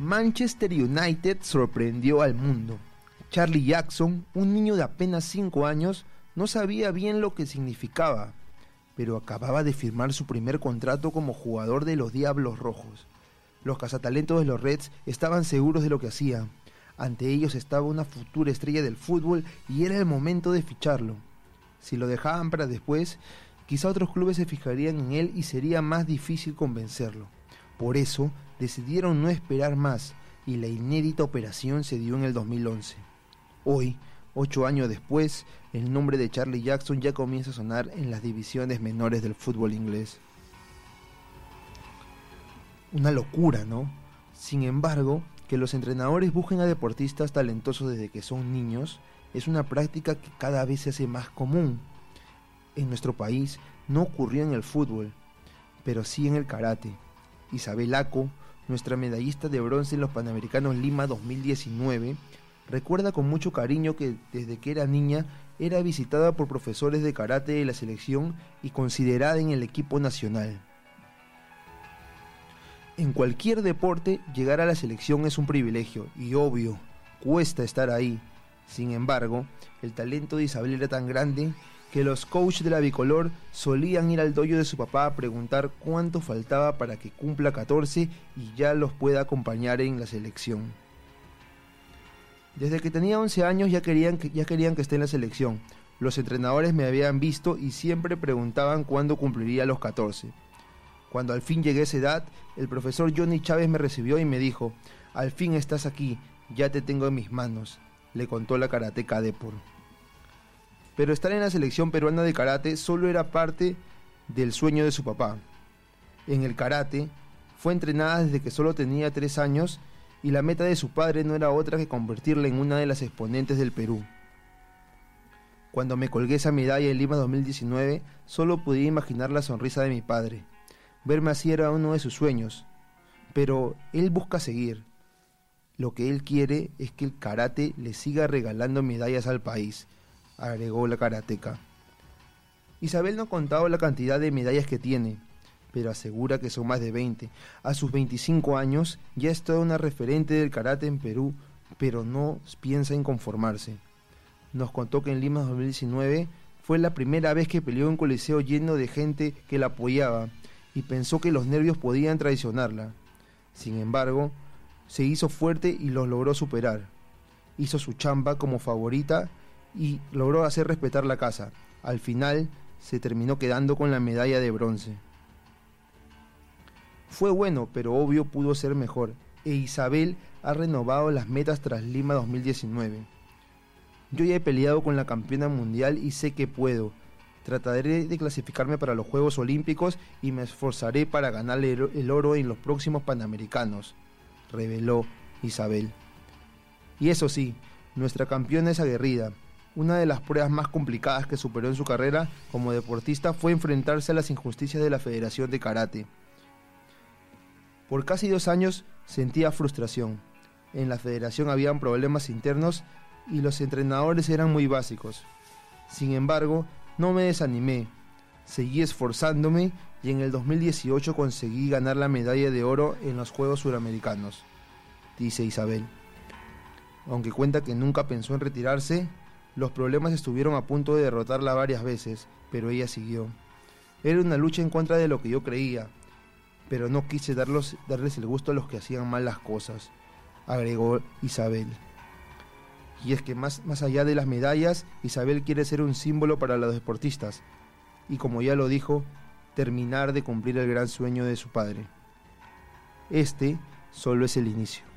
Manchester United sorprendió al mundo. Charlie Jackson, un niño de apenas 5 años, no sabía bien lo que significaba, pero acababa de firmar su primer contrato como jugador de los Diablos Rojos. Los cazatalentos de los Reds estaban seguros de lo que hacía. Ante ellos estaba una futura estrella del fútbol y era el momento de ficharlo. Si lo dejaban para después, quizá otros clubes se fijarían en él y sería más difícil convencerlo. Por eso decidieron no esperar más y la inédita operación se dio en el 2011. Hoy, ocho años después, el nombre de Charlie Jackson ya comienza a sonar en las divisiones menores del fútbol inglés. Una locura, ¿no? Sin embargo, que los entrenadores busquen a deportistas talentosos desde que son niños es una práctica que cada vez se hace más común. En nuestro país no ocurrió en el fútbol, pero sí en el karate. Isabel Aco, nuestra medallista de bronce en los Panamericanos Lima 2019, recuerda con mucho cariño que desde que era niña era visitada por profesores de karate de la selección y considerada en el equipo nacional. En cualquier deporte, llegar a la selección es un privilegio y obvio, cuesta estar ahí. Sin embargo, el talento de Isabel era tan grande que los coaches de la bicolor solían ir al dojo de su papá a preguntar cuánto faltaba para que cumpla 14 y ya los pueda acompañar en la selección. Desde que tenía 11 años ya querían que, ya querían que esté en la selección. Los entrenadores me habían visto y siempre preguntaban cuándo cumpliría los 14. Cuando al fin llegué a esa edad, el profesor Johnny Chávez me recibió y me dijo, al fin estás aquí, ya te tengo en mis manos, le contó la karateca Depor. Pero estar en la selección peruana de karate solo era parte del sueño de su papá. En el karate, fue entrenada desde que solo tenía tres años y la meta de su padre no era otra que convertirla en una de las exponentes del Perú. Cuando me colgué esa medalla en Lima 2019, solo podía imaginar la sonrisa de mi padre. Verme así era uno de sus sueños, pero él busca seguir. Lo que él quiere es que el karate le siga regalando medallas al país, agregó la karateca. Isabel no contaba la cantidad de medallas que tiene, pero asegura que son más de 20. A sus 25 años ya es toda una referente del karate en Perú, pero no piensa en conformarse. Nos contó que en Lima 2019 fue la primera vez que peleó en coliseo lleno de gente que la apoyaba y pensó que los nervios podían traicionarla. Sin embargo, se hizo fuerte y los logró superar. Hizo su chamba como favorita y logró hacer respetar la casa. Al final se terminó quedando con la medalla de bronce. Fue bueno, pero obvio pudo ser mejor, e Isabel ha renovado las metas tras Lima 2019. Yo ya he peleado con la campeona mundial y sé que puedo. Trataré de clasificarme para los Juegos Olímpicos y me esforzaré para ganar el oro en los próximos Panamericanos, reveló Isabel. Y eso sí, nuestra campeona es aguerrida. Una de las pruebas más complicadas que superó en su carrera como deportista fue enfrentarse a las injusticias de la Federación de Karate. Por casi dos años sentía frustración. En la federación habían problemas internos y los entrenadores eran muy básicos. Sin embargo, no me desanimé, seguí esforzándome y en el 2018 conseguí ganar la medalla de oro en los Juegos Suramericanos, dice Isabel. Aunque cuenta que nunca pensó en retirarse, los problemas estuvieron a punto de derrotarla varias veces, pero ella siguió. Era una lucha en contra de lo que yo creía, pero no quise darles el gusto a los que hacían mal las cosas, agregó Isabel. Y es que más, más allá de las medallas, Isabel quiere ser un símbolo para los deportistas, y como ya lo dijo, terminar de cumplir el gran sueño de su padre. Este solo es el inicio.